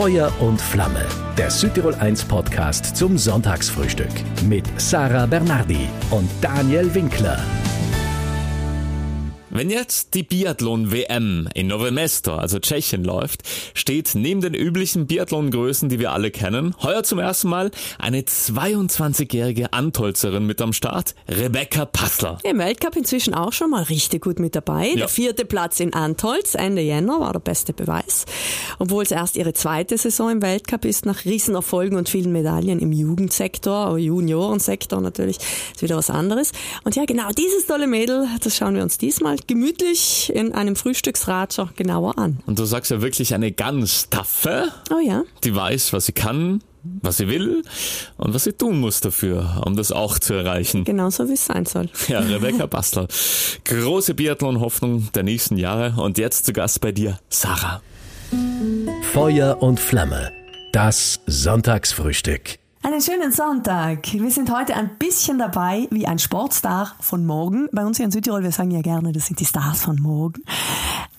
Feuer und Flamme, der Südtirol 1 Podcast zum Sonntagsfrühstück mit Sarah Bernardi und Daniel Winkler. Wenn jetzt die Biathlon-WM in Nové Mesto, also Tschechien, läuft, steht neben den üblichen Biathlon-Größen, die wir alle kennen, heuer zum ersten Mal eine 22-jährige Antolzerin mit am Start, Rebecca Passler. Im Weltcup inzwischen auch schon mal richtig gut mit dabei. Ja. Der vierte Platz in Antolz, Ende Jänner, war der beste Beweis. Obwohl es erst ihre zweite Saison im Weltcup ist, nach Riesenerfolgen und vielen Medaillen im Jugendsektor, Juniorensektor natürlich, ist wieder was anderes. Und ja, genau dieses tolle Mädel, das schauen wir uns diesmal gemütlich in einem Frühstücksratscher genauer an. Und du sagst ja wirklich eine ganz taffe. Oh ja. Die weiß, was sie kann, was sie will und was sie tun muss dafür, um das auch zu erreichen. Genau so, wie es sein soll. Ja, Rebecca Bastler. Große Biathlon-Hoffnung der nächsten Jahre und jetzt zu Gast bei dir, Sarah. Feuer und Flamme. Das Sonntagsfrühstück. Einen schönen Sonntag. Wir sind heute ein bisschen dabei wie ein Sportstar von morgen. Bei uns hier in Südtirol, wir sagen ja gerne, das sind die Stars von morgen.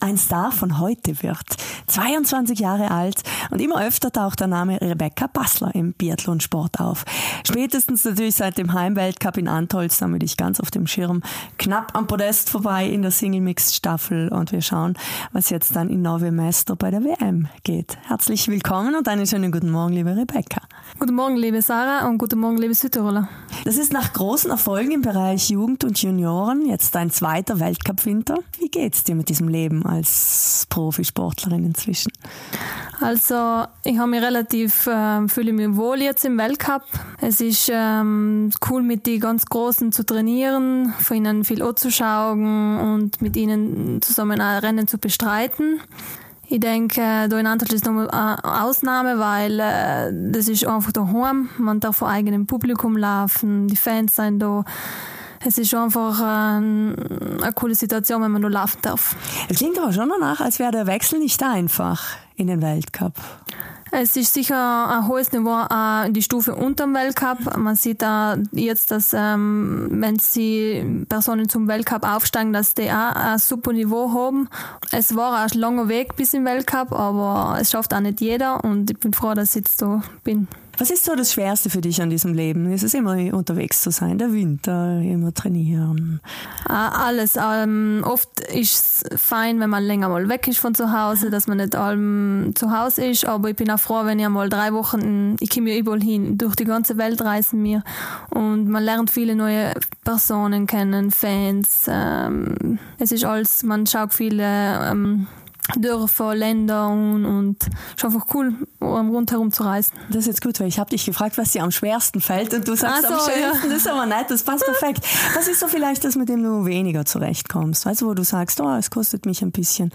Ein Star von heute wird 22 Jahre alt und immer öfter taucht der Name Rebecca Bassler im Biathlonsport auf. Spätestens natürlich seit dem Heimweltcup in Antolz, damit ich ganz auf dem Schirm, knapp am Podest vorbei in der Single-Mixed-Staffel und wir schauen, was jetzt dann in Nove Mesto bei der WM geht. Herzlich willkommen und einen schönen guten Morgen, liebe Rebecca. Guten Morgen, liebe liebe Sarah und guten Morgen, liebe Südtiroler. Das ist nach großen Erfolgen im Bereich Jugend und Junioren jetzt dein zweiter Weltcup-Winter. Wie geht's dir mit diesem Leben als Profisportlerin inzwischen? Also ich habe mich relativ äh, fühle mich wohl jetzt im Weltcup. Es ist ähm, cool mit den ganz Großen zu trainieren, von ihnen viel anzuschauen und mit ihnen zusammen ein Rennen zu bestreiten. Ich denke, da in Antwerpen ist nochmal eine Ausnahme, weil äh, das ist einfach daheim. Man darf vor eigenem Publikum laufen, die Fans sind da. Es ist einfach äh, eine coole Situation, wenn man nur laufen darf. Es klingt aber schon danach, als wäre der Wechsel nicht einfach in den Weltcup. Es ist sicher ein hohes Niveau äh, die Stufe unter dem Weltcup. Man sieht da jetzt, dass ähm, wenn die Personen zum Weltcup aufsteigen, dass die auch ein super Niveau haben. Es war ein langer Weg bis im Weltcup, aber es schafft auch nicht jeder und ich bin froh, dass ich jetzt da bin. Was ist so das Schwerste für dich an diesem Leben? Ist es immer unterwegs zu sein, der Winter, immer trainieren? Ah, alles. Ähm, oft ist es fein, wenn man länger mal weg ist von zu Hause, dass man nicht allem zu Hause ist. Aber ich bin auch froh, wenn ich mal drei Wochen, ich komme ja überall hin, durch die ganze Welt reisen wir. Und man lernt viele neue Personen kennen, Fans. Ähm, es ist alles, man schaut viele ähm, Dörfer, Länder und, und ist einfach cool, rundherum zu reisen. Das ist jetzt gut, weil ich habe dich gefragt, was dir am schwersten fällt und du sagst so, am schönsten, ja. das ist aber nett, das passt perfekt. Was ist so vielleicht das, mit dem du weniger zurechtkommst? Weißt du, wo du sagst, oh, es kostet mich ein bisschen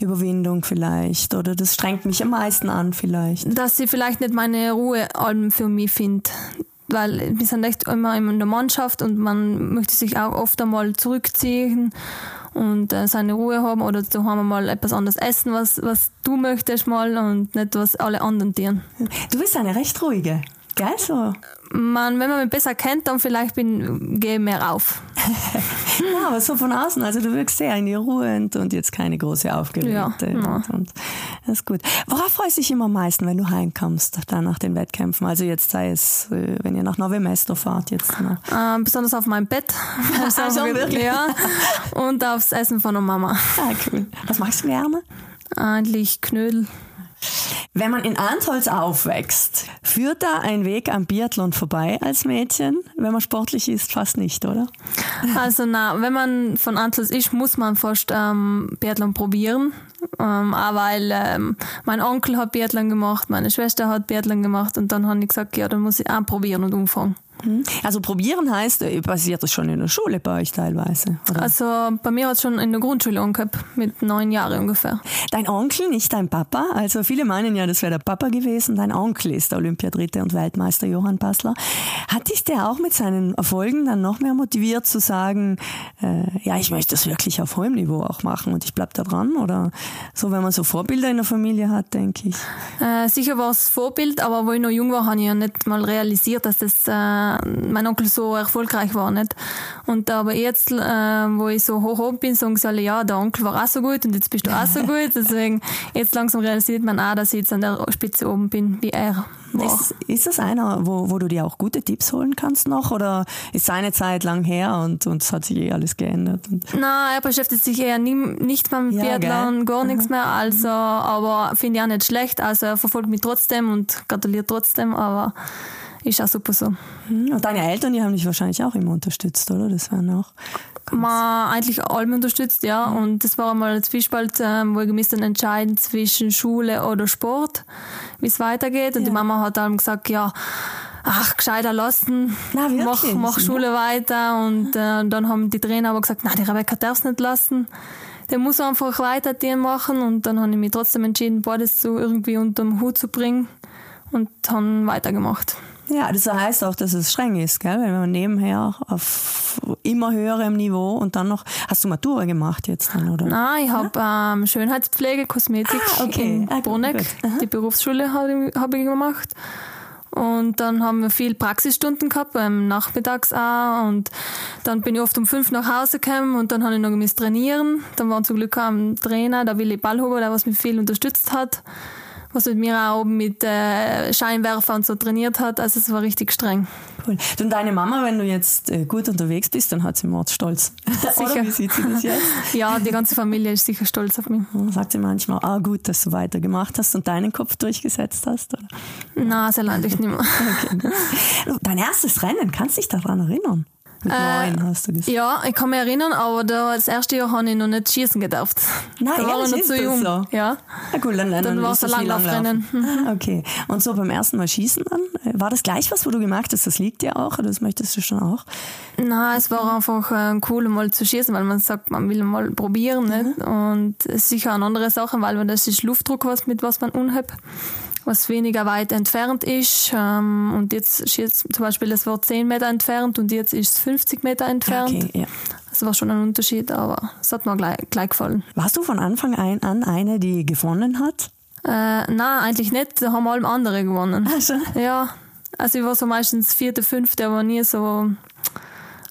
Überwindung vielleicht oder das strengt mich am meisten an vielleicht? Dass sie vielleicht nicht meine Ruhe für mich findet weil wir sind echt immer in der Mannschaft und man möchte sich auch oft einmal zurückziehen und äh, seine Ruhe haben oder zu haben mal etwas anderes essen, was, was du möchtest mal und nicht was alle anderen tun. Du bist eine recht ruhige. Geil so. Man, wenn man mich besser kennt, dann vielleicht bin, gehe mehr auf. ja, aber so von außen, also du wirkst sehr in die Ruhe und, und jetzt keine große Aufgeregte. Ja, ja. Und, und, das ist gut. Worauf freust du dich immer am meisten, wenn du heimkommst, dann nach den Wettkämpfen? Also jetzt sei es, äh, wenn ihr nach Novemesto fahrt jetzt. Ne? Ähm, besonders auf mein Bett. Also, wirklich? Ja. Und aufs Essen von der Mama. Ah, cool. Was machst du gerne? Eigentlich Knödel. Wenn man in Antholz aufwächst, führt da ein Weg am Biathlon vorbei als Mädchen? Wenn man sportlich ist, fast nicht, oder? Also na, wenn man von Antholz ist, muss man fast ähm, Biathlon probieren. Ähm, auch weil ähm, mein Onkel hat Biathlon gemacht, meine Schwester hat Biathlon gemacht und dann habe ich gesagt, ja, dann muss ich auch probieren und umfangen. Mhm. Also probieren heißt, äh, passiert das schon in der Schule bei euch teilweise? Oder? Also bei mir hat es schon in der Grundschule angehabt, mit neun Jahren ungefähr. Dein Onkel, nicht dein Papa? Also viele meinen ja, das wäre der Papa gewesen. Dein Onkel ist der Olympiadritte und Weltmeister Johann Passler. Hat dich der auch mit seinen Erfolgen dann noch mehr motiviert zu sagen, äh, ja, ich möchte das wirklich auf hohem Niveau auch machen und ich bleib da dran? Oder So, wenn man so Vorbilder in der Familie hat, denke ich. Äh, sicher war es Vorbild, aber wo ich noch jung war, habe ich ja nicht mal realisiert, dass das äh, mein Onkel so erfolgreich war. Nicht? Und aber jetzt, äh, wo ich so hoch oben bin, sagen sie alle, ja, der Onkel war auch so gut und jetzt bist du auch so gut. Deswegen, jetzt langsam realisiert man auch, dass ich jetzt an der Spitze oben bin, wie er. War. Ist, ist das einer, wo, wo du dir auch gute Tipps holen kannst noch? Oder ist seine Zeit lang her und, und es hat sich eh alles geändert? Nein, er beschäftigt sich eher nie, nicht beim ja, Biathlon, gar nichts mehr. Also, aber finde ich auch nicht schlecht. Also er verfolgt mich trotzdem und gratuliert trotzdem, aber ist auch super so. Hm, und deine Eltern, die haben dich wahrscheinlich auch immer unterstützt, oder? Das waren auch man eigentlich allem unterstützt, ja. Mhm. Und das war einmal ein Zwiespalt, ähm, wo ich müsste entscheiden zwischen Schule oder Sport, wie es weitergeht. Und ja. die Mama hat dann gesagt, ja, ach, gescheiter lassen, na, mach, mach Schule weiter. Und äh, dann haben die Trainer aber gesagt, nein, die Rebecca darf es nicht lassen. Der muss einfach weiter den machen. Und dann habe ich mich trotzdem entschieden, beides so irgendwie unter den Hut zu bringen und dann weitergemacht. Ja, das heißt auch, dass es streng ist, gell? wenn man nebenher auf immer höherem Niveau und dann noch, hast du Matura gemacht jetzt dann, oder? Nein, ich habe ja? ähm, Schönheitspflege, Kosmetik ah, okay. in ah, Bruneck, die Berufsschule habe ich, hab ich gemacht. Und dann haben wir viel Praxisstunden gehabt, ähm, nachmittags auch. Und dann bin ich oft um fünf nach Hause gekommen und dann habe ich noch gemisst trainieren. Dann war zum Glück auch ein Trainer, der Willi Ballhuber, der was mich viel unterstützt hat was mit mir auch oben mit äh, Scheinwerfer und so trainiert hat. Also es war richtig streng. Cool. Und deine Mama, wenn du jetzt äh, gut unterwegs bist, dann hat sie Mordstolz. Sicher. Oder wie sieht sie das jetzt? ja, die ganze Familie ist sicher stolz auf mich. Sagt sie manchmal, ah gut, dass du weitergemacht hast und deinen Kopf durchgesetzt hast? Oder? Nein, sehr lange nicht mehr. okay. Dein erstes Rennen, kannst du dich daran erinnern? Mit äh, neun hast du gesagt. Ja, ich kann mich erinnern, aber da, das erste Jahr habe ich noch nicht schießen gedacht. Nein, da war ich noch zu jung. So? Ja. Ah, cool, dann, dann, dann war es ein Langlaufrennen. Ah, okay. Und so beim ersten Mal schießen dann, war das gleich was, wo du gemerkt hast, das liegt dir auch oder das möchtest du schon auch? Nein, es war einfach äh, cool, mal zu schießen, weil man sagt, man will mal probieren. Nicht? Mhm. Und es ist sicher eine andere Sache, weil das ist Luftdruck, was, mit was man unhebt was weniger weit entfernt ist. Ähm, und jetzt ist jetzt zum Beispiel, es war 10 Meter entfernt und jetzt ist es 50 Meter entfernt. Okay, ja. Das war schon ein Unterschied, aber es hat mir gleich, gleich gefallen. Warst du von Anfang an eine, die gewonnen hat? Äh, nein, eigentlich nicht. Da haben alle andere gewonnen. Ach so. Ja, also ich war so meistens vierte, fünfte, aber nie so,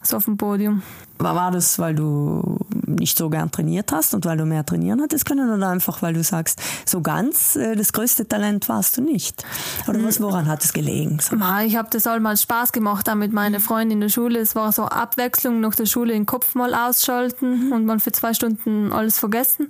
so auf dem Podium. War das, weil du nicht so gern trainiert hast und weil du mehr trainieren hattest können oder einfach, weil du sagst, so ganz äh, das größte Talent warst du nicht? Oder was, woran hat es gelegen? So? Ich habe das allmal Spaß gemacht auch mit meinen Freunden in der Schule. Es war so Abwechslung nach der Schule den Kopf mal ausschalten mhm. und mal für zwei Stunden alles vergessen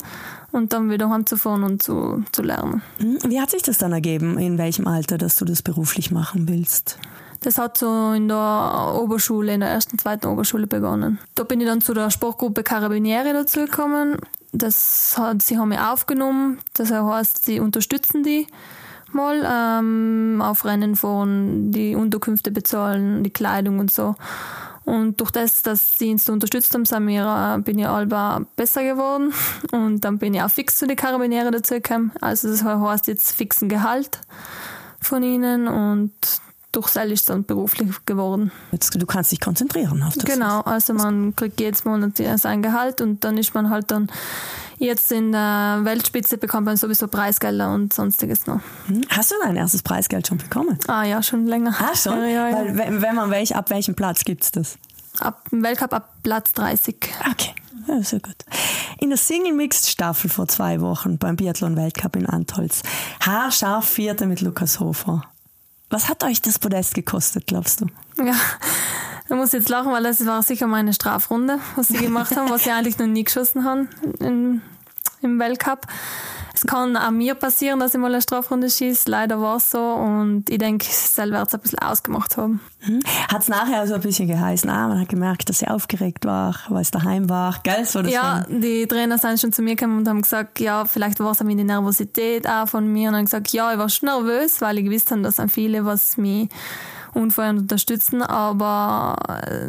und dann wieder heimzufahren und zu, zu lernen. Mhm. Wie hat sich das dann ergeben? In welchem Alter, dass du das beruflich machen willst? Das hat so in der Oberschule, in der ersten, zweiten Oberschule begonnen. Da bin ich dann zu der Sportgruppe Carabinieri dazugekommen. Das hat, sie haben mich aufgenommen. Das heißt, sie unterstützen die mal ähm, auf Rennen fahren, die Unterkünfte bezahlen, die Kleidung und so. Und durch das, dass sie uns unterstützt haben, sind wir, äh, bin ich alba besser geworden. Und dann bin ich auch fix zu den Karabiniere dazugekommen. Also das heißt jetzt fixen Gehalt von ihnen und durch Seil ist dann beruflich geworden. Jetzt, du kannst dich konzentrieren auf das. Genau, also man kriegt jedes Monat sein Gehalt und dann ist man halt dann jetzt in der Weltspitze bekommt man sowieso Preisgelder und sonstiges noch. Hm? Hast du dein erstes Preisgeld schon bekommen? Ah ja, schon länger. Ah, schon? Ja, ja, ja. Weil, wenn man welch, ab welchem Platz gibt es das? Ab Weltcup ab Platz 30. Okay. Ja, sehr gut. In der Single Mixed Staffel vor zwei Wochen beim Biathlon Weltcup in Antholz. Haarscharf Vierte mit Lukas Hofer. Was hat euch das Podest gekostet, glaubst du? Ja, ich muss jetzt lachen, weil das war sicher meine Strafrunde, was sie gemacht haben, was sie eigentlich noch nie geschossen haben im, im Weltcup. Es kann auch mir passieren, dass ich mal eine Strafrunde schieße. Leider war es so. Und ich denke, selber wird es ein bisschen ausgemacht haben. Mhm. Hat es nachher so ein bisschen geheißen, ah, man hat gemerkt, dass sie aufgeregt war, weil es daheim war. Gell? So ja, von... die Trainer sind schon zu mir gekommen und haben gesagt, ja, vielleicht war es auch die Nervosität auch von mir. Und haben gesagt, ja, ich war schon nervös, weil ich gewusst habe, dass sind viele, was mich unfeuern unterstützen. Aber äh,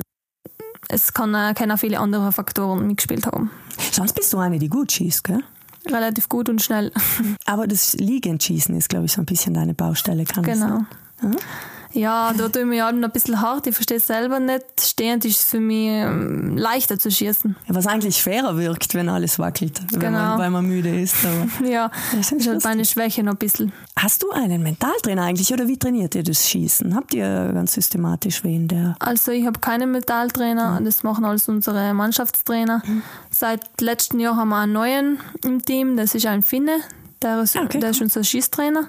es kann, können auch viele andere Faktoren mitgespielt haben. Sonst bist du eine, die gut schießt, gell? relativ gut und schnell. Aber das Liegendschießen ist, glaube ich, so ein bisschen deine Baustelle, kann Genau. Hm? Ja, da tue ich mich halt ein bisschen hart. Ich verstehe es selber nicht. Stehend ist es für mich ähm, leichter zu schießen. Ja, was eigentlich fairer wirkt, wenn alles wackelt, wenn Genau. man, weil man müde ist. Ja, Das ist halt meine Schwäche noch ein bisschen. Hast du einen Mentaltrainer eigentlich oder wie trainiert ihr das Schießen? Habt ihr ganz systematisch wen, der Also ich habe keinen Metalltrainer, das machen alles unsere Mannschaftstrainer. Seit letztem Jahr haben wir einen neuen im Team, das ist ein Finne. Der ist, Ah, okay, der ist unser Schießtrainer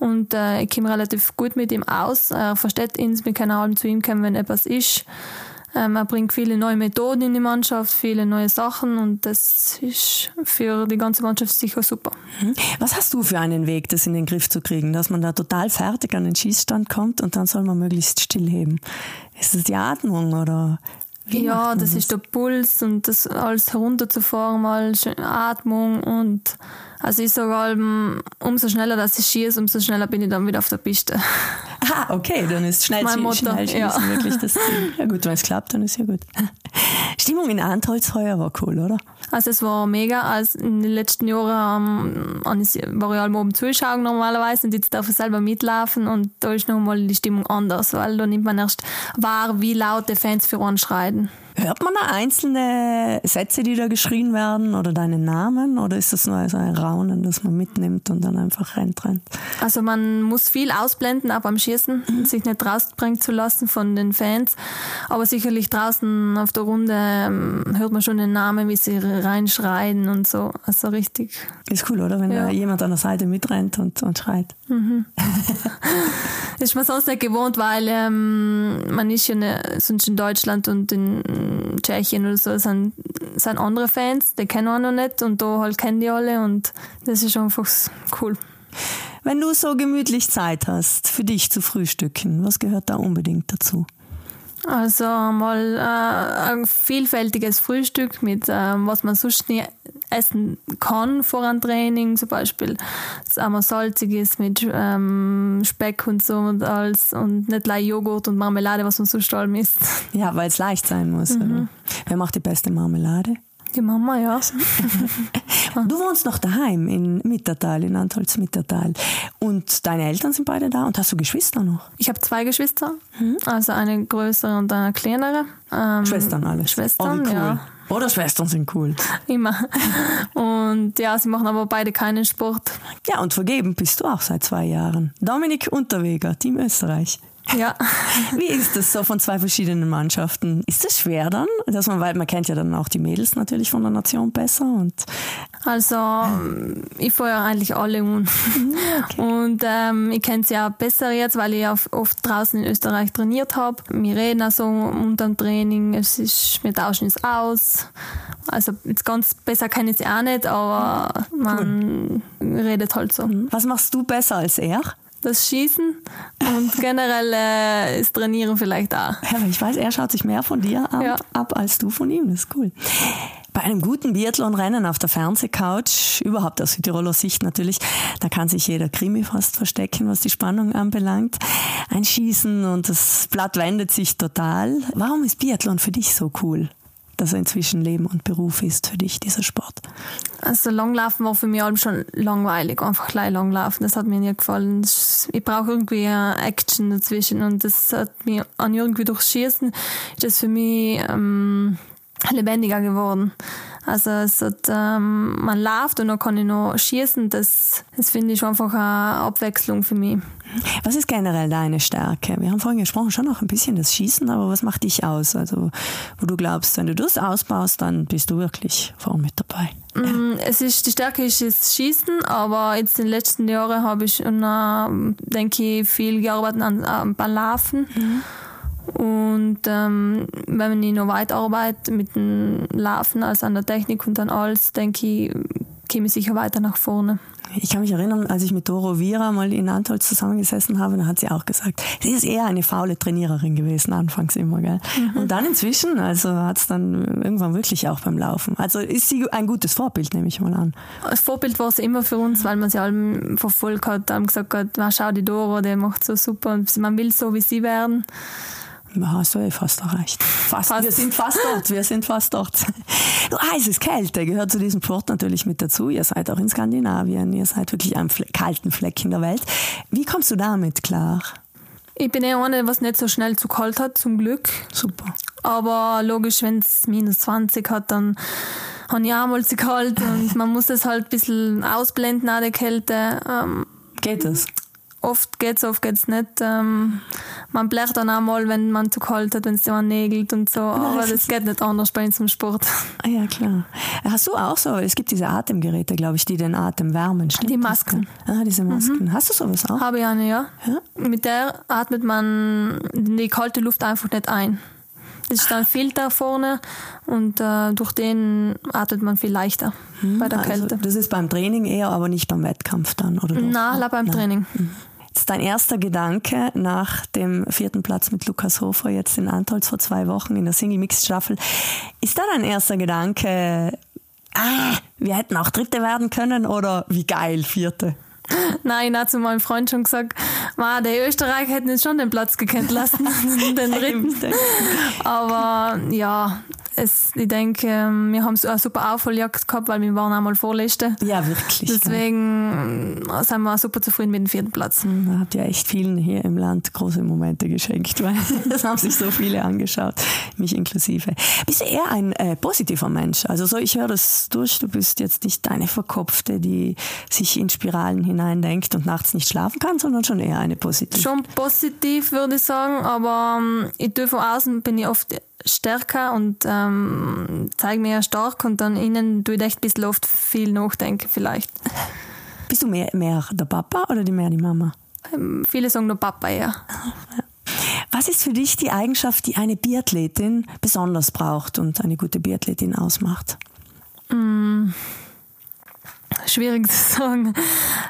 und äh, ich komme relativ gut mit ihm aus. Er versteht uns, wir können allem zu ihm kommen, wenn etwas ist. Ähm, er bringt viele neue Methoden in die Mannschaft, viele neue Sachen und das ist für die ganze Mannschaft sicher super. Hm? Was hast du für einen Weg, das in den Griff zu kriegen, dass man da total fertig an den Schießstand kommt und dann soll man möglichst stillheben? Ist das die Atmung oder? Wie ja, man das ist der Puls und das alles herunterzufahren, mal schön Atmung und also ich sage allem, umso schneller dass ich schieße, umso schneller bin ich dann wieder auf der Piste. Ah, okay, dann ist schnell, Mein Motto, schnell schießen ja. wirklich das Ziel. Ja gut, wenn es klappt, dann ist ja gut. Stimmung in Antholz heuer war cool, oder? Also es war mega, als in den letzten Jahren ähm, war ich allem oben zuschauen normalerweise und jetzt darf ich selber mitlaufen und da ist nochmal die Stimmung anders, weil da nimmt man erst wahr, wie laut die Fans für uns schreien. Hört man da einzelne Sätze, die da geschrien werden oder deinen Namen oder ist das nur so ein Raunen, das man mitnimmt und dann einfach rennt, rennt? Also man muss viel ausblenden, auch beim Schießen, sich nicht rausbringen zu lassen von den Fans. Aber sicherlich draußen auf der Runde ähm, hört man schon den Namen, wie sie reinschreien und so. Also richtig. Ist cool, oder? Wenn Ja. da jemand an der Seite mitrennt und, und schreit. Das ist man sonst nicht gewohnt, weil ähm, man ist ja ne, sonst in Deutschland und in Tschechien oder so sind, sind andere Fans, die kennen wir noch nicht und da halt kennen die alle und das ist einfach cool. Wenn du so gemütlich Zeit hast, für dich zu frühstücken, was gehört da unbedingt dazu? Also mal äh, ein vielfältiges Frühstück mit ähm, was man sonst nie essen kann vor einem Training, zum Beispiel das einmal salziges mit ähm, Speck und so und alles und nicht gleich Joghurt und Marmelade, was man sonst allem isst. Ja, weil es leicht sein muss. Oder? Wer macht die beste Marmelade? Die Mama, ja. Du wohnst noch daheim in Mittertal, in Antholz Mittertal. Und deine Eltern sind beide da und hast du Geschwister noch? Ich habe zwei Geschwister, also eine größere und eine kleinere. Ähm, Schwestern alles. Schwestern, oh, cool. ja. Oder Schwestern sind cool. Immer. Und ja, sie machen aber beide keinen Sport. Ja, und vergeben bist du auch seit zwei Jahren. Dominik Unterweger, Team Österreich. Ja. Wie ist das so von zwei verschiedenen Mannschaften? Ist das schwer dann? Dass man, weil man kennt ja dann auch die Mädels natürlich von der Nation besser und Also, ich feuere eigentlich alle un. Und ähm, ich kenne sie auch besser jetzt, weil ich oft draußen in Österreich trainiert habe. Wir reden auch so unter dem Training, es ist, wir tauschen es aus. Also jetzt ganz besser kenne ich sie auch nicht, aber man redet halt so. was machst du besser als er? Das Schießen und generell äh, das Trainieren vielleicht auch. Ja, aber ich weiß, er schaut sich mehr von dir ab, Ja. ab als du von ihm. Das ist cool. Bei einem guten Biathlon-Rennen auf der Fernsehcouch, überhaupt aus Südtiroler Sicht natürlich, da kann sich jeder Krimi fast verstecken, was die Spannung anbelangt. Ein Schießen und das Blatt wendet sich total. Warum ist Biathlon für dich so cool? Dass er inzwischen Leben und Beruf ist für dich, dieser Sport. Also Langlaufen war für mich schon langweilig, einfach gleich langlaufen. Das hat mir nie gefallen. Ich brauche irgendwie Action dazwischen und das hat mir an irgendwie durchs Schießen ist für mich ähm, lebendiger geworden. Also es hat, ähm, man läuft und dann kann ich noch schießen. Das, das finde ich einfach eine Abwechslung für mich. Was ist generell deine Stärke? Wir haben vorhin gesprochen, schon noch ein bisschen das Schießen, aber was macht dich aus? Also, wo du glaubst, wenn du das ausbaust, dann bist du wirklich vorn mit dabei. Mm, Es ist, die Stärke ist das Schießen, aber jetzt in den letzten Jahren habe ich, äh, denke ich, viel gearbeitet an, an beim Laufen. Und ähm, wenn ich noch weiter arbeite mit dem Laufen als an der Technik und dann alles, denke ich, komme ich sicher weiter nach vorne. Ich kann mich erinnern, als ich mit Doro Vira mal in Antolz zusammengesessen habe, da hat sie auch gesagt, sie ist eher eine faule Trainiererin gewesen, anfangs immer, gell? Und dann inzwischen, also hat es dann irgendwann wirklich auch beim Laufen. Also ist sie ein gutes Vorbild, nehme ich mal an. Als Vorbild war sie immer für uns, weil man sie allem verfolgt hat, haben gesagt hat, "Na, schau die Doro, der macht so super und man will so wie sie werden. Hast du eh fast erreicht. Fast. Fast. Wir sind fast dort, wir sind fast dort. Du, heißes Kälte gehört zu diesem Sport natürlich mit dazu. Ihr seid auch in Skandinavien, ihr seid wirklich am Fle kalten Fleck in der Welt. Wie kommst du damit klar? Ich bin eher eine, was nicht so schnell zu kalt hat, zum Glück. Super. Aber logisch, wenn es minus 20 hat, dann habe ich auch mal zu kalt und man muss das halt ein bisschen ausblenden, auch die Kälte. Ähm, Geht das? Oft geht's, oft geht's nicht. Ähm, man bleicht dann auch mal, wenn man zu kalt hat, wenn es jemand nägelt und so. Aber das geht nicht anders bei uns im Sport. Ah ja, klar. Hast du auch so, es gibt diese Atemgeräte, glaube ich, die den Atem wärmen. Stimmt Die? Masken. Ah, diese Masken. Hast du sowas auch? Habe ich eine, ja. Ja? Mit der atmet man die kalte Luft einfach nicht ein. Das ist ein Filter vorne und äh, durch den atmet man viel leichter bei der Also, Kälte. das ist beim Training eher, aber nicht beim Wettkampf dann, oder? doch? Na, beim Training. Das ist dein erster Gedanke nach dem vierten Platz mit Lukas Hofer jetzt in Antolz vor zwei Wochen in der Single-Mixed-Staffel. Ist da dein erster Gedanke, ah, wir hätten auch Dritte werden können oder wie geil, Vierte? Nein, ich habe zu meinem Freund schon gesagt, "Ma, die Österreicher hätten jetzt schon den Platz gekannt lassen, den dritten. Aber ja, es, ich denke, wir haben so eine super Aufholjagd gehabt, weil wir waren einmal Vorletzte. Ja, wirklich. Deswegen äh, sind wir super zufrieden mit dem vierten Platz. Da habt ihr echt vielen hier im Land große Momente geschenkt, weil das haben sich so viele angeschaut, mich inklusive. Bist du eher ein äh, positiver Mensch? Also so, ich höre das durch, du bist jetzt nicht eine Verkopfte, die sich in Spiralen hineindenkt und nachts nicht schlafen kann, sondern schon eher eine positive. Schon positiv, würde ich sagen, aber ähm, ich tue von außen bin ich oft stärker und ähm, zeige mich ja stark und dann innen tue ich echt ein bisschen oft viel nachdenken vielleicht. Bist du mehr, mehr der Papa oder die mehr die Mama? Ähm, viele sagen nur Papa, ja. Was ist für dich die Eigenschaft, die eine Biathletin besonders braucht und eine gute Biathletin ausmacht? Schwierig zu sagen,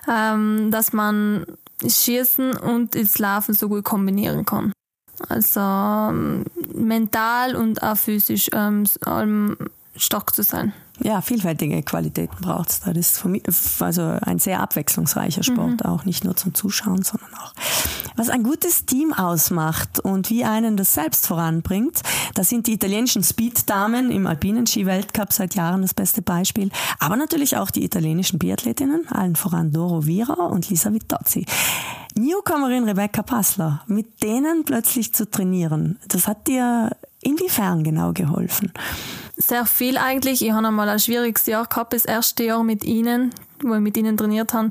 ähm, dass man Schießen und das so gut kombinieren kann. Also ähm, mental und auch physisch ähm, stark zu sein. Ja, vielfältige Qualitäten braucht es da. Das ist für mich, also ein sehr abwechslungsreicher Sport, auch nicht nur zum Zuschauen, sondern auch. Was ein gutes Team ausmacht und wie einen das selbst voranbringt, das sind die italienischen Speed-Damen im alpinen Ski-Weltcup seit Jahren das beste Beispiel, aber natürlich auch die italienischen Biathletinnen, allen voran Doro Vira und Lisa Vitozzi. Newcomerin Rebecca Passler, mit denen plötzlich zu trainieren, das hat dir inwiefern genau geholfen? Sehr viel eigentlich. Ich habe einmal ein schwieriges Jahr gehabt, das erste Jahr mit ihnen, wo ich mit ihnen trainiert habe.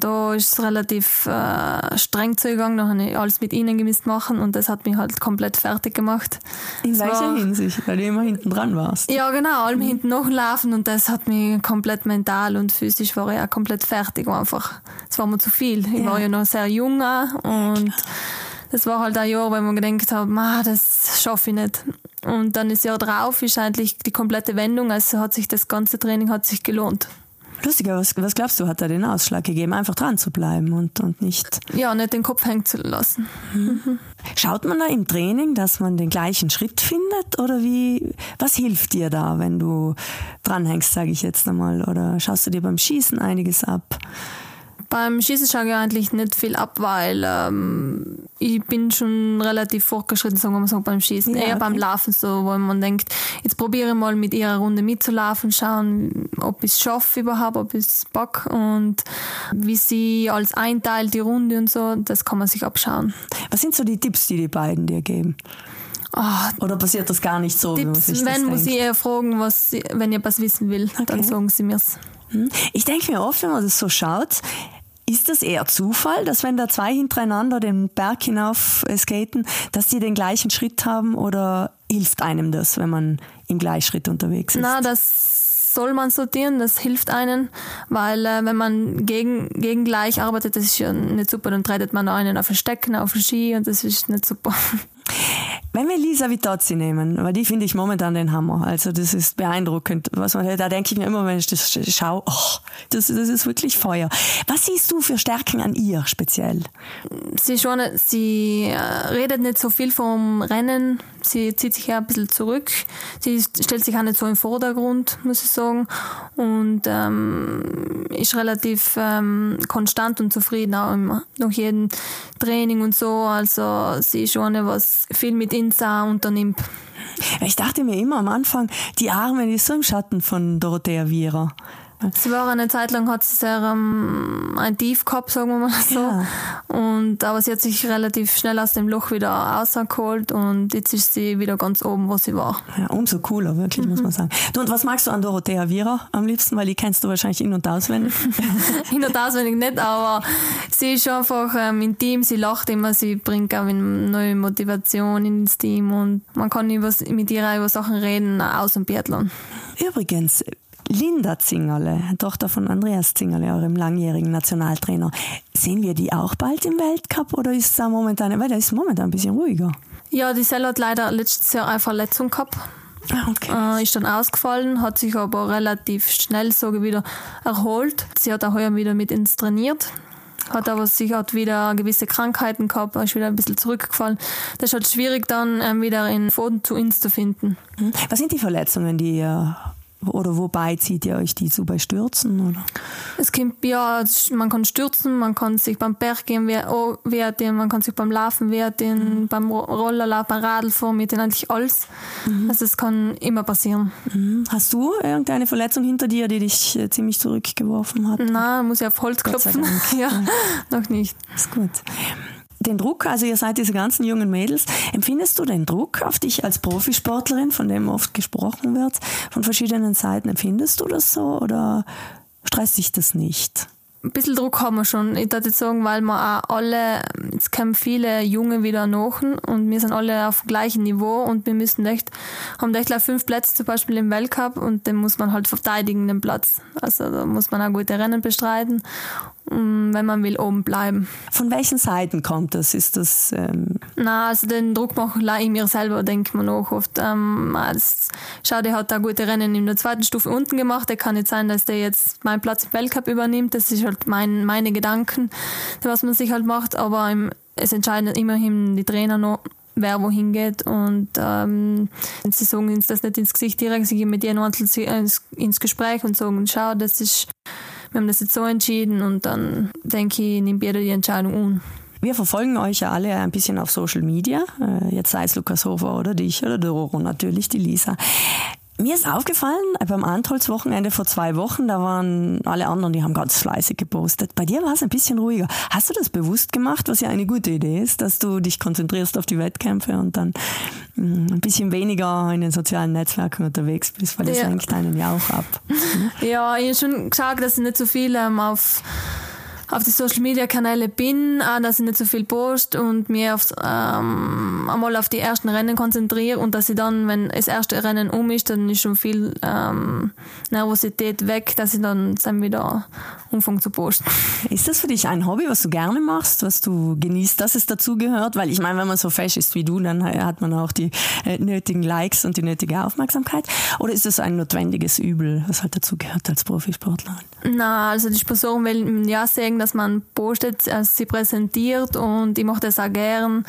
Da ist es relativ äh, streng zugegangen. Da habe ich alles mit ihnen gemisst machen und das hat mich halt komplett fertig gemacht. In welcher Hinsicht? Weil du immer hinten dran warst. Ja, genau, allem hinten nachlaufen und das hat mich komplett mental und physisch war ich auch komplett fertig einfach. Es war mir zu viel. Ich Ja. war ja noch sehr jung und das war halt ein Jahr, wo ich mir gedacht habe, "Ma, das schaffe ich nicht. Und dann das Jahr drauf ist eigentlich die komplette Wendung, also hat sich das ganze Training hat sich gelohnt. Lustiger, was, was glaubst du, hat da den Ausschlag gegeben, einfach dran zu bleiben und, und nicht. Ja, nicht den Kopf hängen zu lassen. Schaut man da im Training, dass man den gleichen Schritt findet? Oder wie, was hilft dir da, wenn du dranhängst, sage ich jetzt einmal? Oder schaust du dir beim Schießen einiges ab? Beim Schießen schaue ich eigentlich nicht viel ab, weil ähm, ich bin schon relativ fortgeschritten, sagen wir mal so, beim Schießen. Ja, Eher okay. beim Laufen so, wo man denkt, jetzt probiere ich mal mit ihrer Runde mitzulaufen, schauen, ob ich es schaffe überhaupt, ob ich es pack und wie sie als einteilt die Runde und so, das kann man sich abschauen. Was sind so die Tipps, die die beiden dir geben? Ah, Oder passiert das gar nicht so, Tipps, das wenn muss ich eher fragen, was sie, wenn ihr was wissen will, dann Okay. sagen sie mir's. Hm? Ich denke mir oft, wenn man das so schaut, ist das eher Zufall, dass wenn da zwei hintereinander den Berg hinauf äh, skaten, dass die den gleichen Schritt haben oder hilft einem das, wenn man im Gleichschritt unterwegs ist? Na, das soll man sortieren, das hilft einem, weil äh, wenn man gegen, gegen gleich arbeitet, das ist ja nicht super, dann treitet man einen auf den Stecken, auf den Ski und das ist nicht super. Wenn wir Lisa Vitozzi nehmen, weil die finde ich momentan den Hammer. Also das ist beeindruckend. Was man, da denke ich mir immer, wenn ich das schaue, oh, das, das ist wirklich Feuer. Was siehst du für Stärken an ihr speziell? sie schon, sie äh, redet nicht so viel vom Rennen, sie zieht sich ja ein bisschen zurück, sie stellt sich auch nicht so im Vordergrund, muss ich sagen, und ähm, ist relativ ähm, konstant und zufrieden auch im, nach jedem Training und so, also sie ist schon eine, was viel mit Insa unternimmt. Ich dachte mir immer am Anfang, die Arme, ist so im Schatten von Dorothea Viera. Sie war eine Zeit lang, hat sie sehr ähm, ein Tief gehabt, sagen wir mal so. Ja. Und, aber sie hat sich relativ schnell aus dem Loch wieder rausgeholt und jetzt ist sie wieder ganz oben, wo sie war. Ja, umso cooler, wirklich, mhm. muss man sagen. Du, und was magst du an Dorothea Viera am liebsten? Weil die kennst du wahrscheinlich in- und auswendig. in- und auswendig nicht, aber sie ist einfach ähm, intim, sie lacht immer, sie bringt auch neue Motivation ins Team und man kann über, mit ihr über Sachen reden, aus dem Biathlon. Übrigens, Linda Zingerle, Tochter von Andreas Zingerle, eurem langjährigen Nationaltrainer. Sehen wir die auch bald im Weltcup oder ist es momentan, weil der ist momentan ein bisschen ruhiger? Ja, die Selle hat leider letztes Jahr eine Verletzung gehabt. Ah, okay. Äh, ist dann ausgefallen, hat sich aber relativ schnell so wieder erholt. Sie hat auch heuer wieder mit ins trainiert. Hat aber sich hat wieder gewisse Krankheiten gehabt, ist wieder ein bisschen zurückgefallen. Das ist halt schwierig dann ähm, wieder in Foden zu uns zu finden. Hm. Was sind die Verletzungen, die ihr oder wobei zieht ihr euch die so bei Stürzen? Oder? Es kommt, ja, man kann stürzen, man kann sich beim Berggehen wehren, man kann sich beim Laufen wehren, mhm. beim Rollerlauf, beim Radlfahren, mit eigentlich alles. Mhm. Also es kann immer passieren. Mhm. Hast du irgendeine Verletzung hinter dir, die dich äh, ziemlich zurückgeworfen hat? Nein, muss ich auf Holz klopfen. ja, noch nicht. Ist gut den Druck, also ihr seid diese ganzen jungen Mädels, empfindest du den Druck auf dich als Profisportlerin, von dem oft gesprochen wird, von verschiedenen Seiten? Empfindest du das so oder stresst dich das nicht? ein bisschen Druck haben wir schon. Ich würde sagen, weil wir auch alle, jetzt kommen viele Junge wieder nach und wir sind alle auf gleichem Niveau und wir müssen echt, haben echt gleich fünf Plätze zum Beispiel im Weltcup und den muss man halt verteidigen, den Platz. Also da muss man auch gute Rennen bestreiten wenn man will, oben bleiben. Von welchen Seiten kommt das? Ist das? Ähm Na, also den Druck mache ich mir selber, denkt man auch oft. Ähm, schau, der hat da gute Rennen in der zweiten Stufe unten gemacht. Der kann nicht sein, dass der jetzt meinen Platz im Weltcup übernimmt. Das ist halt mein, meine Gedanken, was man sich halt macht. Aber im, es entscheiden immerhin die Trainer noch wer wohin geht und ähm, sie sagen uns das nicht ins Gesicht direkt, sie gehen mit jedem Einzelnen ins Gespräch und sagen, schau, das ist wir haben das jetzt so entschieden und dann denke ich, nimmt jeder die Entscheidung um. Wir verfolgen euch ja alle ein bisschen auf Social Media. Äh, jetzt sei es Lukas Hofer oder dich oder Doro, natürlich die Lisa. Mir ist aufgefallen, beim Antholz-Wochenende vor zwei Wochen, da waren alle anderen, die haben ganz fleißig gepostet. Bei dir war es ein bisschen ruhiger. Hast du das bewusst gemacht, was ja eine gute Idee ist, dass du dich konzentrierst auf die Wettkämpfe und dann mm, ein bisschen weniger in den sozialen Netzwerken unterwegs bist, weil das ja. lenkt einen ja auch ab. Ja, ich habe schon gesagt, dass ich nicht so viel ähm, auf auf die Social Media Kanäle bin, auch, dass ich nicht so viel post und mir aufs, ähm, einmal auf die ersten Rennen konzentriere und dass ich dann, wenn das erste Rennen um ist, dann ist schon viel ähm, Nervosität weg, dass ich dann, dann wieder anfange zu posten. Ist das für dich ein Hobby, was du gerne machst, was du genießt, dass es dazugehört? Weil ich meine, wenn man so fesch ist wie du, dann hat man auch die äh, nötigen Likes und die nötige Aufmerksamkeit. Oder ist das ein notwendiges Übel, was halt dazugehört als Profisportlerin? Na, also die Sponsoren wollen ja sagen, zeigen, dass man postet, also sie präsentiert und ich mache das auch gern.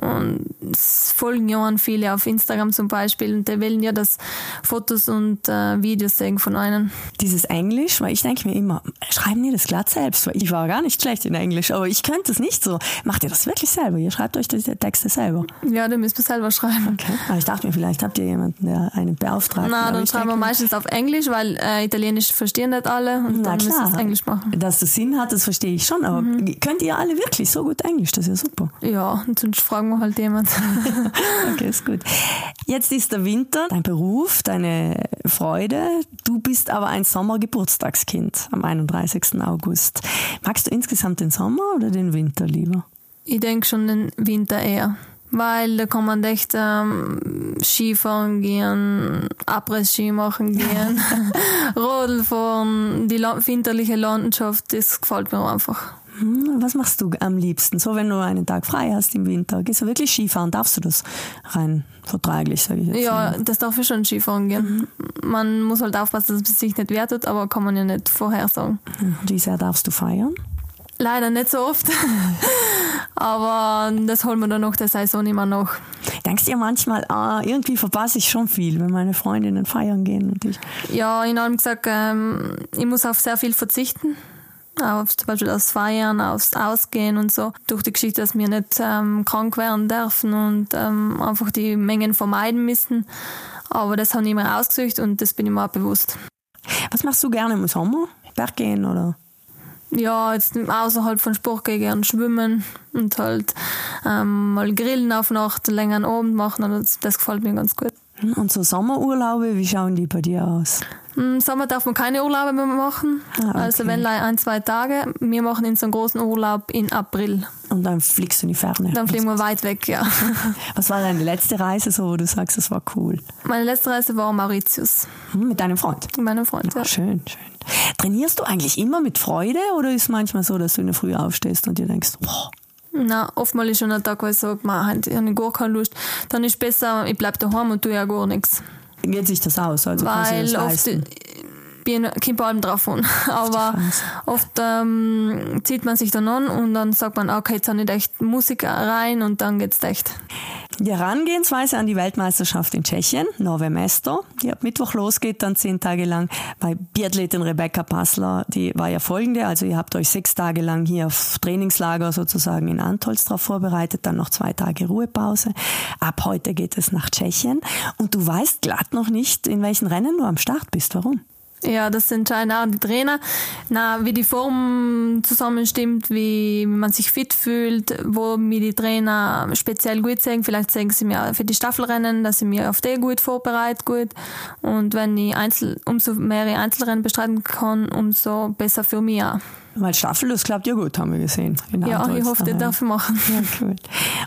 Und es folgen ja viele auf Instagram zum Beispiel und die wollen ja das Fotos und äh, Videos sehen von einem. Dieses Englisch, weil ich denke mir immer, schreiben die das glatt selbst, weil ich war gar nicht schlecht in Englisch, aber ich könnte es nicht so. Macht ihr das wirklich selber? Ihr schreibt euch die Texte selber? Ja, die müsst ihr selber schreiben. Okay. Aber ich dachte mir, vielleicht habt ihr jemanden, der einen beauftragt. Na, dann schreiben wir meistens auf Englisch, weil äh, Italienisch verstehen nicht alle und Na, dann klar. müssen wir Englisch machen. Dass das Sinn hat, das verstehe ich schon, aber mhm. könnt ihr alle wirklich so gut Englisch? Das ist ja super. Ja, und sonst fragen wir halt jemand. okay, ist gut. Jetzt ist der Winter, dein Beruf, deine Freude. Du bist aber ein Sommergeburtstagskind am 31. August. Magst du insgesamt den Sommer oder den Winter lieber? Ich denke schon den Winter eher weil da kann man echt ähm, Skifahren gehen, Abriss-Ski machen gehen, Rodel fahren, die winterliche Landschaft, das gefällt mir einfach. Hm, was machst du am liebsten? So, wenn du einen Tag frei hast im Winter, gehst du wirklich Skifahren? Darfst du das rein vertraglich, sage ich jetzt? Ja, das darf ich schon Skifahren gehen. Mhm. Man muss halt aufpassen, dass es sich nicht wertet, aber kann man ja nicht vorher sagen. Wie sehr darfst du feiern? Leider nicht so oft. Aber das holen wir dann nach der Saison immer noch. Denkst du ja manchmal, ah, irgendwie verpasse ich schon viel, wenn meine Freundinnen feiern gehen und ich. Ja, ich habe gesagt, ähm, ich muss auf sehr viel verzichten. Auf zum Beispiel aufs Feiern, aufs Ausgehen und so. Durch die Geschichte, dass wir nicht ähm, krank werden dürfen und ähm, einfach die Mengen vermeiden müssen. Aber das habe ich mir ausgesucht und das bin ich mir auch bewusst. Was machst du gerne im Sommer? Berggehen oder? Ja, jetzt außerhalb von Sport gehe ich gerne schwimmen und halt ähm, mal grillen auf Nacht, länger einen Abend machen. Das, das gefällt mir ganz gut. Und so Sommerurlaube, wie schauen die bei dir aus? Im Sommer darf man keine Urlaube mehr machen. Ah, okay. Also wenn ein, zwei Tage. Wir machen in so einen großen Urlaub in April. Und dann fliegst du in die Ferne. Dann fliegen wir weit weg, ja. Was war deine letzte Reise so, wo du sagst, das war cool? Meine letzte Reise war Mauritius. Hm, mit deinem Freund? Mit meinem Freund, Ach, ja. Schön, schön. Trainierst du eigentlich immer mit Freude oder ist es manchmal so, dass du in der Früh aufstehst und dir denkst, boah, Na, oftmals ist schon ein Tag, wo ich sage, man, ich habe gar keine Lust. Dann ist es besser, ich bleibe daheim und tue ja gar nichts. geht sich das aus? Also kannst du Weil das oft leisten? bin bei allem drauf an. Aber oft ähm, zieht man sich dann an und dann sagt man, okay, jetzt habe ich echt Musik rein und dann geht's echt. Die Herangehensweise an die Weltmeisterschaft in Tschechien, Nove Mesto, die ab Mittwoch losgeht, dann zehn Tage lang bei Biathletin Rebecca Passler, die war ja folgende, also ihr habt euch sechs Tage lang hier auf Trainingslager sozusagen in Antolz drauf vorbereitet, dann noch zwei Tage Ruhepause. Ab heute geht es nach Tschechien und du weißt glatt noch nicht, in welchen Rennen du am Start bist. Warum? Ja, das entscheiden auch die Trainer. Na, wie die Form zusammenstimmt, wie man sich fit fühlt, wo mir die Trainer speziell gut sehen. Vielleicht sagen sie mir für die Staffelrennen, dass ich mir auf die gut vorbereite, gut. Und wenn ich Einzel, umso mehrere Einzelrennen bestreiten kann, umso besser für mich auch. Weil Staffel, das klappt ja gut, haben wir gesehen. Ja, ich hoffe, das darf ich machen. Ja, cool.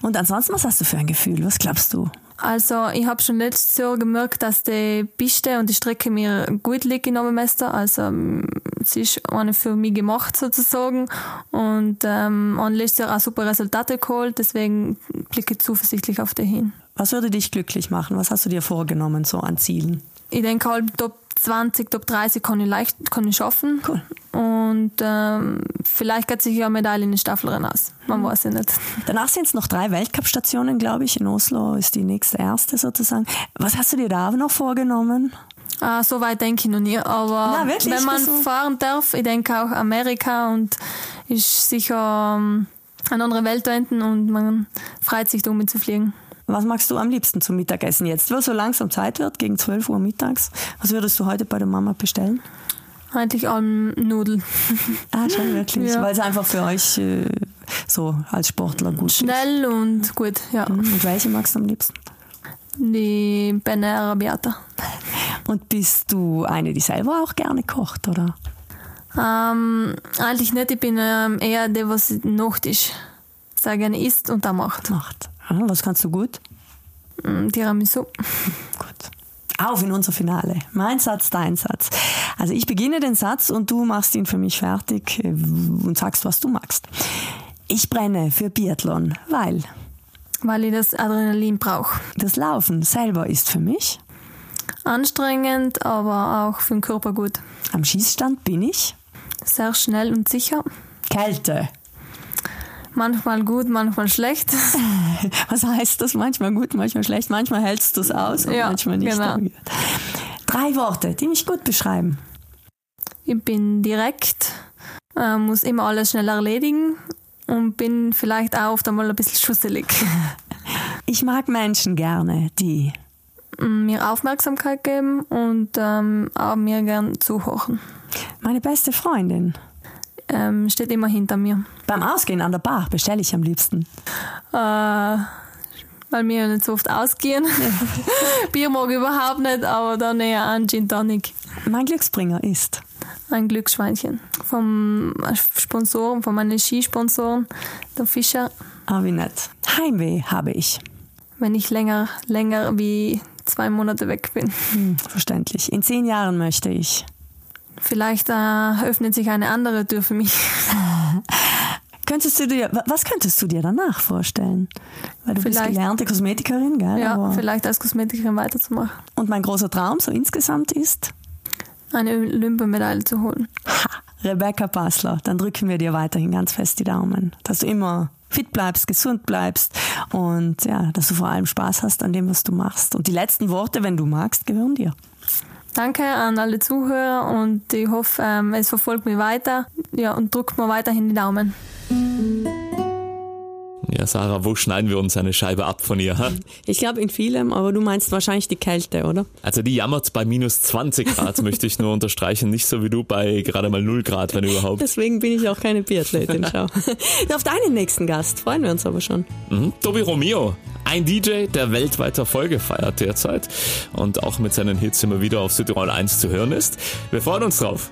Und ansonsten, was hast du für ein Gefühl? Was glaubst du? Also ich habe schon letztes Jahr gemerkt, dass die Piste und die Strecke mir gut liegt in Obermeister. Also ähm, es ist eine für mich gemacht sozusagen und ähm, und letztes Jahr auch super Resultate geholt. Deswegen blicke ich zuversichtlich auf die hin. Was würde dich glücklich machen? Was hast du dir vorgenommen, so an Zielen? Ich denke halt Top 20, Top 30 kann ich leicht kann ich schaffen. Cool. Und ähm, vielleicht geht sich ja eine Medaille in den Staffelrennen aus. Man weiß ja nicht. Danach sind es noch drei Weltcup-Stationen, glaube ich. In Oslo ist die nächste erste sozusagen. Was hast du dir da noch vorgenommen? Ah, so weit denke ich noch nie. Aber Na, wirklich? wenn man du- fahren darf, ich denke auch Amerika und ist sicher ähm, eine andere Welt da hinten und man freut sich, da mitzufliegen. Was magst du am liebsten zum Mittagessen jetzt? Weil so langsam Zeit wird, gegen 12 Uhr mittags. Was würdest du heute bei der Mama bestellen? Eigentlich allem Nudeln. Ah, schon wirklich. Ja. Weil es einfach für euch äh, so als Sportler gut ist. Schnell und gut, ja. Und welche magst du am liebsten? Die Bene Arabiata. Und bist du eine, die selber auch gerne kocht, oder? Ähm, eigentlich nicht, ich bin ähm, eher der, was Nacht ist. Sehr gerne isst und da macht. Macht. Ah, was kannst du gut? Mm, Tiramisu. Gut. Auf in unser Finale. Mein Satz, dein Satz. Also ich beginne den Satz und du machst ihn für mich fertig äh, und sagst, was du magst. Ich brenne für Biathlon, weil Weil ich das Adrenalin brauche. das Laufen selber ist für mich. Anstrengend, aber auch für den Körper gut. Am Schießstand bin ich. Sehr schnell und sicher. Kälte. Manchmal gut, manchmal schlecht. Was heißt das? Manchmal gut, manchmal schlecht. Manchmal hältst du es aus und Ja, manchmal nicht. genau. Drei Worte, die mich gut beschreiben. Ich bin direkt, äh, muss immer alles schnell erledigen und bin vielleicht auch oft einmal ein bisschen schusselig. Ich mag Menschen gerne, die mir Aufmerksamkeit geben und ähm, auch mir gern zuhören. meine beste Freundin. Ähm, steht immer hinter mir. Beim Ausgehen an der Bar bestelle ich am liebsten. Äh, weil wir ja nicht so oft ausgehen. Bier mag ich überhaupt nicht, aber dann eher ein Gin Tonic. Mein Glücksbringer ist Ein Glücksschweinchen. Vom Sponsoren, von meinen Skisponsoren, der Fischer. Ah, wie nett. Heimweh habe ich. Wenn ich länger, länger wie zwei Monate weg bin. Hm, verständlich. In zehn Jahren möchte ich. Vielleicht äh, öffnet sich eine andere Tür für mich. Könntest du dir, wa- was könntest du dir danach vorstellen? Weil du bist Vielleicht- gelernte Kosmetikerin, gell? Ja, Aber- vielleicht als Kosmetikerin weiterzumachen. Und mein großer Traum so insgesamt ist, Eine Olympiamedaille zu holen. ha, Rebecca Passler, dann drücken wir dir weiterhin ganz fest die Daumen, dass du immer fit bleibst, gesund bleibst und ja, dass du vor allem Spaß hast an dem, was du machst. Und die letzten Worte, wenn du magst, gehören dir. Danke an alle Zuhörer und ich hoffe, ähm, es verfolgt mich weiter. Ja, und drückt mir weiterhin die Daumen. Ja, Sarah, wo schneiden wir uns eine Scheibe ab von ihr? Ha? Ich glaube in vielem, aber du meinst wahrscheinlich die Kälte, oder? Also die jammert bei minus 20 Grad, möchte ich nur unterstreichen. Nicht so wie du bei gerade mal 0 Grad, wenn überhaupt. Deswegen bin ich auch keine Biathletin, schau. Auf deinen nächsten Gast freuen wir uns aber schon. Mhm. Tobi Romeo, ein DJ, der weltweit Erfolge feiert derzeit und auch mit seinen Hits immer wieder auf Südtirol 1 zu hören ist. Wir freuen uns drauf.